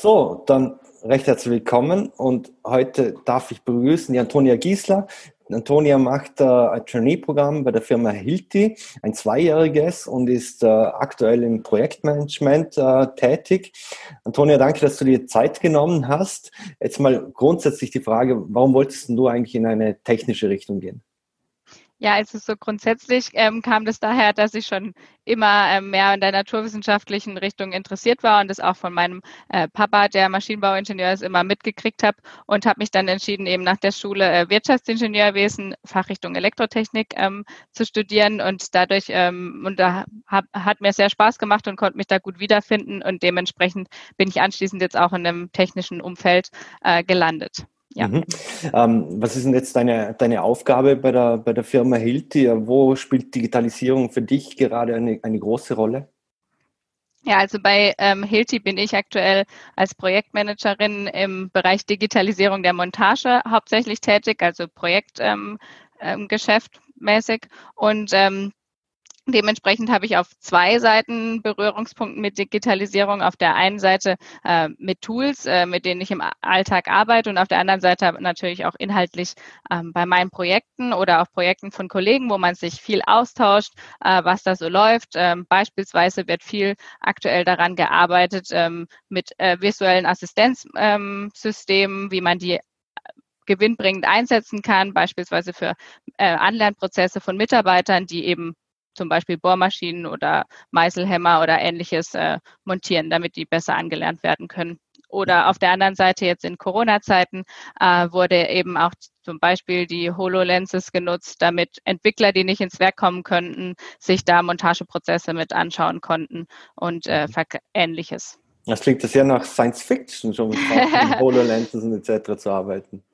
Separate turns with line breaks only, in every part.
So, dann recht herzlich willkommen und heute darf ich begrüßen die Antonia Giesler. Antonia macht äh, ein Trainee-Programm bei der Firma Hilti, ein zweijähriges und ist äh, aktuell im Projektmanagement äh, tätig. Antonia, danke, dass du dir Zeit genommen hast. Jetzt mal grundsätzlich die Frage, warum wolltest du eigentlich in eine technische Richtung gehen?
Ja, also so grundsätzlich ähm, kam das daher, dass ich schon immer ähm, mehr in der naturwissenschaftlichen Richtung interessiert war und das auch von meinem äh, Papa, der Maschinenbauingenieur ist, immer mitgekriegt habe und habe mich dann entschieden, eben nach der Schule äh, Wirtschaftsingenieurwesen, Fachrichtung Elektrotechnik ähm, zu studieren und dadurch ähm, und da hab, hat mir sehr Spaß gemacht und konnte mich da gut wiederfinden und dementsprechend bin ich anschließend jetzt auch in einem technischen Umfeld äh, gelandet.
Ja. Mhm. Ähm, was ist denn jetzt deine, deine Aufgabe bei der, bei der Firma Hilti? Wo spielt Digitalisierung für dich gerade eine, eine große Rolle?
Ja, also bei ähm, Hilti bin ich aktuell als Projektmanagerin im Bereich Digitalisierung der Montage hauptsächlich tätig, also Projektgeschäft ähm, ähm. Und ähm, Dementsprechend habe ich auf zwei Seiten Berührungspunkte mit Digitalisierung. Auf der einen Seite äh, mit Tools, äh, mit denen ich im Alltag arbeite und auf der anderen Seite natürlich auch inhaltlich ähm, bei meinen Projekten oder auch Projekten von Kollegen, wo man sich viel austauscht, äh, was da so läuft. Ähm, beispielsweise wird viel aktuell daran gearbeitet ähm, mit äh, visuellen Assistenzsystemen, wie man die gewinnbringend einsetzen kann, beispielsweise für äh, Anlernprozesse von Mitarbeitern, die eben zum Beispiel Bohrmaschinen oder Meißelhämmer oder ähnliches äh, montieren, damit die besser angelernt werden können. Oder auf der anderen Seite jetzt in Corona-Zeiten äh, wurde eben auch zum Beispiel die HoloLenses genutzt, damit Entwickler, die nicht ins Werk kommen könnten, sich da Montageprozesse mit anschauen konnten und äh, ähnliches.
Das klingt sehr nach Science Fiction, schon mit HoloLenses und etc. zu arbeiten.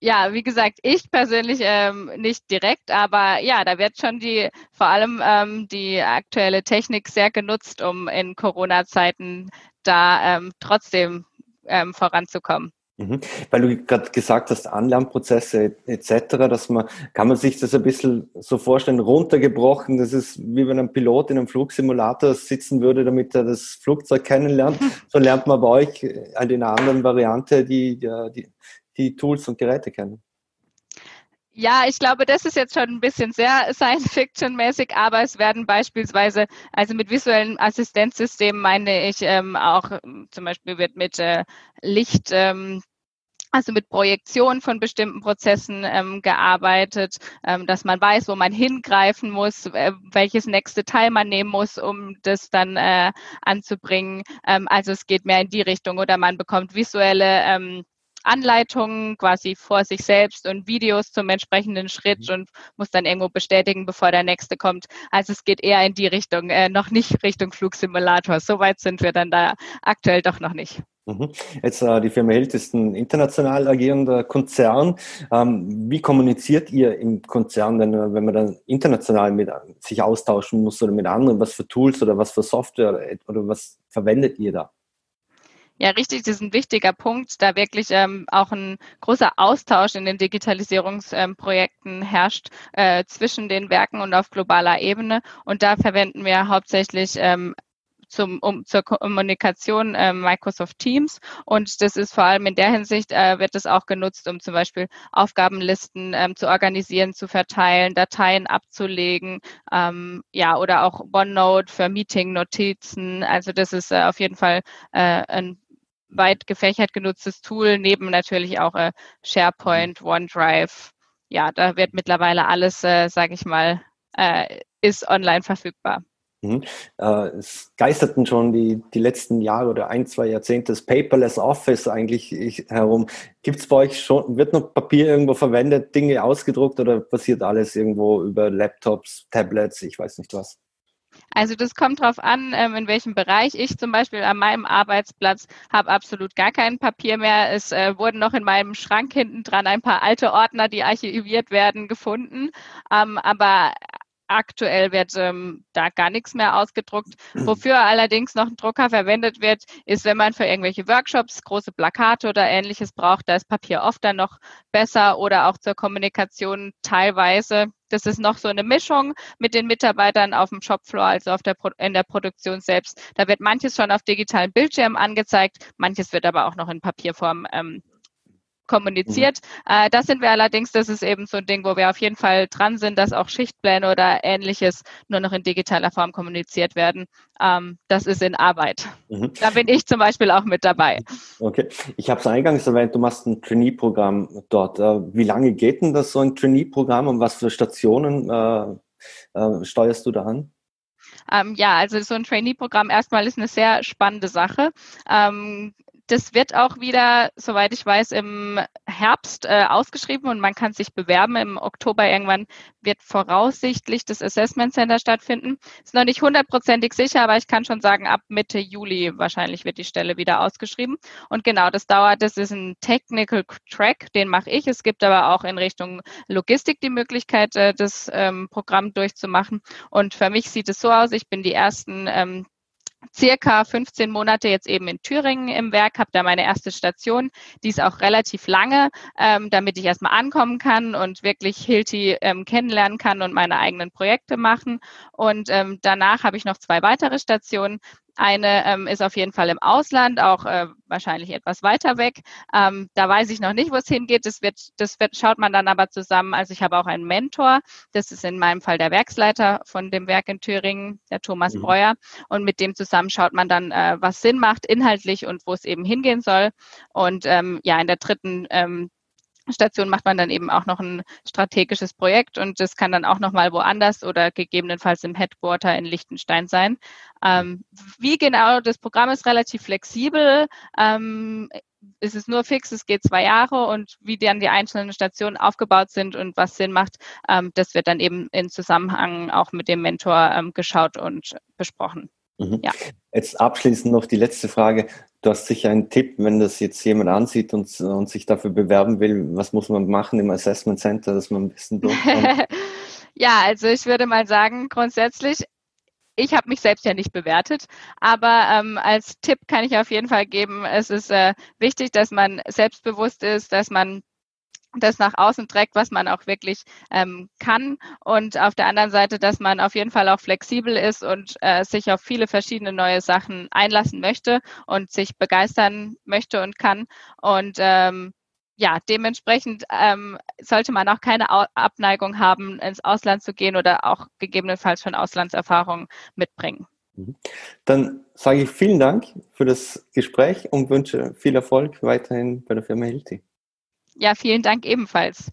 Ja, wie gesagt, ich persönlich ähm, nicht direkt, aber ja, da wird schon die, vor allem ähm, die aktuelle Technik sehr genutzt, um in Corona-Zeiten da ähm, trotzdem ähm, voranzukommen.
Mhm. Weil du gerade gesagt hast, Anlernprozesse etc., dass man, kann man sich das ein bisschen so vorstellen, runtergebrochen, das ist wie wenn ein Pilot in einem Flugsimulator sitzen würde, damit er das Flugzeug kennenlernt. So lernt man bei euch halt in einer anderen Variante die, die, die Tools und Geräte kennen.
Ja, ich glaube, das ist jetzt schon ein bisschen sehr Science-Fiction-mäßig, aber es werden beispielsweise, also mit visuellen Assistenzsystemen meine ich ähm, auch, zum Beispiel wird mit äh, Licht, ähm, also mit Projektion von bestimmten Prozessen ähm, gearbeitet, ähm, dass man weiß, wo man hingreifen muss, äh, welches nächste Teil man nehmen muss, um das dann äh, anzubringen. Ähm, also es geht mehr in die Richtung oder man bekommt visuelle ähm, Anleitungen quasi vor sich selbst und Videos zum entsprechenden Schritt mhm. und muss dann irgendwo bestätigen, bevor der nächste kommt. Also es geht eher in die Richtung, äh, noch nicht Richtung Flugsimulator. So weit sind wir dann da aktuell doch noch nicht.
Mhm. Jetzt äh, die Firma Held ist ein international agierender Konzern. Ähm, wie kommuniziert ihr im Konzern denn, wenn man dann international mit sich austauschen muss oder mit anderen? Was für Tools oder was für Software oder was verwendet ihr da?
Ja, richtig, das ist ein wichtiger Punkt, da wirklich ähm, auch ein großer Austausch in den Digitalisierungsprojekten ähm, herrscht äh, zwischen den Werken und auf globaler Ebene. Und da verwenden wir hauptsächlich ähm, zum, um, zur Kommunikation äh, Microsoft Teams. Und das ist vor allem in der Hinsicht, äh, wird es auch genutzt, um zum Beispiel Aufgabenlisten ähm, zu organisieren, zu verteilen, Dateien abzulegen, ähm, ja, oder auch OneNote für Meeting-Notizen. Also das ist äh, auf jeden Fall äh, ein weit gefächert genutztes Tool, neben natürlich auch äh, SharePoint, OneDrive. Ja, da wird mittlerweile alles, äh, sage ich mal, äh, ist online verfügbar.
Mhm. Äh, es geisterten schon die, die letzten Jahre oder ein, zwei Jahrzehnte das Paperless Office eigentlich herum. Gibt es bei euch schon, wird noch Papier irgendwo verwendet, Dinge ausgedruckt oder passiert alles irgendwo über Laptops, Tablets, ich weiß nicht was?
Also das kommt darauf an, ähm, in welchem Bereich. Ich zum Beispiel an meinem Arbeitsplatz habe absolut gar kein Papier mehr. Es äh, wurden noch in meinem Schrank hinten dran ein paar alte Ordner, die archiviert werden, gefunden. Ähm, aber Aktuell wird ähm, da gar nichts mehr ausgedruckt. Wofür allerdings noch ein Drucker verwendet wird, ist, wenn man für irgendwelche Workshops große Plakate oder ähnliches braucht, da ist Papier oft dann noch besser oder auch zur Kommunikation teilweise. Das ist noch so eine Mischung mit den Mitarbeitern auf dem Shopfloor, also auf der in der Produktion selbst. Da wird manches schon auf digitalen Bildschirmen angezeigt, manches wird aber auch noch in Papierform ähm, kommuniziert. Mhm. Äh, das sind wir allerdings, das ist eben so ein Ding, wo wir auf jeden Fall dran sind, dass auch Schichtpläne oder ähnliches nur noch in digitaler Form kommuniziert werden. Ähm, das ist in Arbeit. Mhm. Da bin ich zum Beispiel auch mit dabei.
Okay, ich habe es eingangs erwähnt, du machst ein Trainee-Programm dort. Äh, wie lange geht denn das so ein Trainee-Programm und was für Stationen äh, äh, steuerst du da an?
Ähm, ja, also so ein Trainee-Programm erstmal ist eine sehr spannende Sache. Ähm, das wird auch wieder, soweit ich weiß, im Herbst äh, ausgeschrieben und man kann sich bewerben. Im Oktober irgendwann wird voraussichtlich das Assessment Center stattfinden. Ist noch nicht hundertprozentig sicher, aber ich kann schon sagen, ab Mitte Juli wahrscheinlich wird die Stelle wieder ausgeschrieben. Und genau, das dauert, das ist ein Technical Track, den mache ich. Es gibt aber auch in Richtung Logistik die Möglichkeit, äh, das ähm, Programm durchzumachen. Und für mich sieht es so aus, ich bin die ersten ähm, circa 15 Monate jetzt eben in Thüringen im Werk, habe da meine erste Station. Die ist auch relativ lange, ähm, damit ich erstmal ankommen kann und wirklich Hilti ähm, kennenlernen kann und meine eigenen Projekte machen. Und ähm, danach habe ich noch zwei weitere Stationen. Eine ähm, ist auf jeden Fall im Ausland, auch äh, wahrscheinlich etwas weiter weg. Ähm, da weiß ich noch nicht, wo es hingeht. Das wird, das wird, schaut man dann aber zusammen. Also ich habe auch einen Mentor. Das ist in meinem Fall der Werksleiter von dem Werk in Thüringen, der Thomas mhm. Breuer. Und mit dem zusammen schaut man dann, äh, was Sinn macht inhaltlich und wo es eben hingehen soll. Und ähm, ja, in der dritten ähm, Station macht man dann eben auch noch ein strategisches Projekt und das kann dann auch nochmal woanders oder gegebenenfalls im Headquarter in Liechtenstein sein. Ähm, wie genau das Programm ist relativ flexibel. Ähm, es ist nur fix, es geht zwei Jahre und wie dann die einzelnen Stationen aufgebaut sind und was Sinn macht, ähm, das wird dann eben in Zusammenhang auch mit dem Mentor ähm, geschaut und besprochen.
Mhm. Ja. Jetzt abschließend noch die letzte Frage. Du hast sicher einen Tipp, wenn das jetzt jemand ansieht und, und sich dafür bewerben will, was muss man machen im Assessment Center, dass man ein bisschen durchkommt?
ja, also ich würde mal sagen, grundsätzlich, ich habe mich selbst ja nicht bewertet, aber ähm, als Tipp kann ich auf jeden Fall geben, es ist äh, wichtig, dass man selbstbewusst ist, dass man das nach außen trägt, was man auch wirklich ähm, kann. Und auf der anderen Seite, dass man auf jeden Fall auch flexibel ist und äh, sich auf viele verschiedene neue Sachen einlassen möchte und sich begeistern möchte und kann. Und ähm, ja, dementsprechend ähm, sollte man auch keine Abneigung haben, ins Ausland zu gehen oder auch gegebenenfalls schon Auslandserfahrung mitbringen. Mhm.
Dann sage ich vielen Dank für das Gespräch und wünsche viel Erfolg weiterhin bei der Firma Hilti.
Ja, vielen Dank ebenfalls.